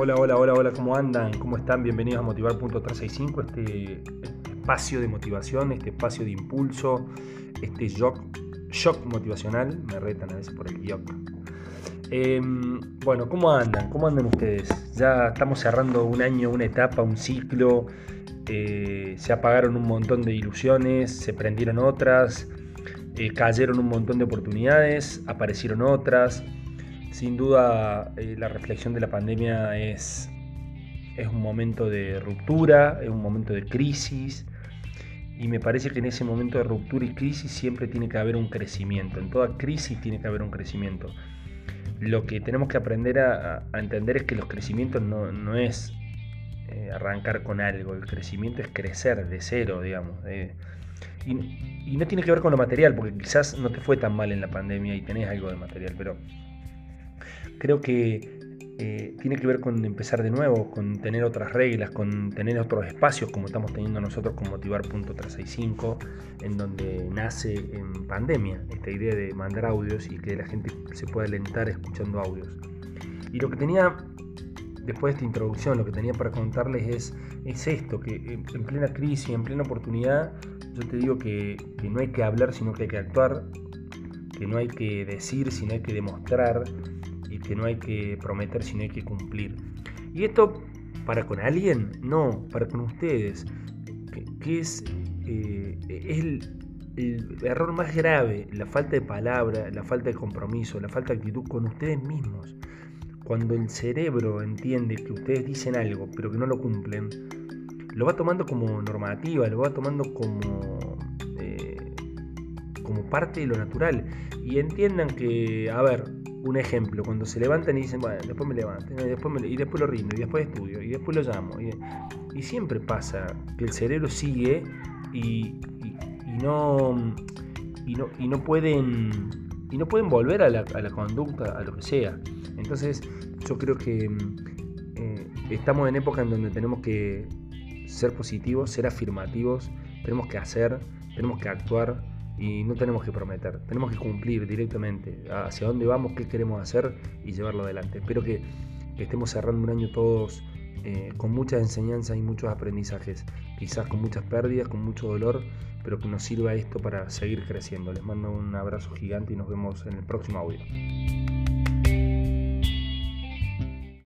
Hola, hola, hola, hola, ¿cómo andan? ¿Cómo están? Bienvenidos a Motivar.365, este espacio de motivación, este espacio de impulso, este shock, shock motivacional, me retan a veces por el shock. Em, bueno, ¿cómo andan? ¿Cómo andan ustedes? Ya estamos cerrando un año, una etapa, un ciclo, eh, se apagaron un montón de ilusiones, se prendieron otras, eh, cayeron un montón de oportunidades, aparecieron otras sin duda, eh, la reflexión de la pandemia es, es un momento de ruptura, es un momento de crisis, y me parece que en ese momento de ruptura y crisis siempre tiene que haber un crecimiento. En toda crisis tiene que haber un crecimiento. Lo que tenemos que aprender a, entender es que los crecimientos no, es eh, arrancar con algo, el crecimiento es crecer de cero, digamos. y, y, no tiene que ver con lo material, porque quizás no te fue tan mal en la pandemia y tenés algo de material, pero creo que eh, tiene que ver con empezar de nuevo, con tener otras reglas, con tener otros espacios como estamos teniendo nosotros con Motivar.365, en donde nace en pandemia esta idea de mandar audios y que la gente se pueda alentar escuchando audios. Y lo que tenía, después de esta introducción, lo que tenía para contarles es, es esto, que en plena crisis, en plena oportunidad, yo te digo que, que no hay que hablar, sino que hay que actuar, que no hay que decir, sino hay que demostrar, que no hay que prometer, sino hay que cumplir. ¿Y esto para con alguien? No, para con ustedes. Que, es, eh, el, error más grave, la falta de palabra, la falta de compromiso, la falta de actitud con ustedes mismos. Cuando el cerebro entiende que ustedes dicen algo, pero que no lo cumplen, lo va tomando como normativa, lo va tomando como, eh, como parte de lo natural. Y entiendan que, a ver, un ejemplo, cuando se levantan y dicen, bueno, después me levanto, y después, y lo rindo, y después estudio, y después lo llamo. Y, siempre pasa que el cerebro sigue y, no, y, no, y no pueden y no pueden volver a la, conducta, a lo que sea. Entonces yo creo que eh, estamos en época en donde tenemos que ser positivos, ser afirmativos, tenemos que hacer, tenemos que actuar y no tenemos que prometer, tenemos que cumplir directamente hacia dónde vamos, qué queremos hacer y llevarlo adelante. Espero que, estemos cerrando un año todos eh, con muchas enseñanzas y muchos aprendizajes, quizás con muchas pérdidas, con mucho dolor, pero que nos sirva esto para seguir creciendo. Les mando un abrazo gigante y nos vemos en el próximo audio.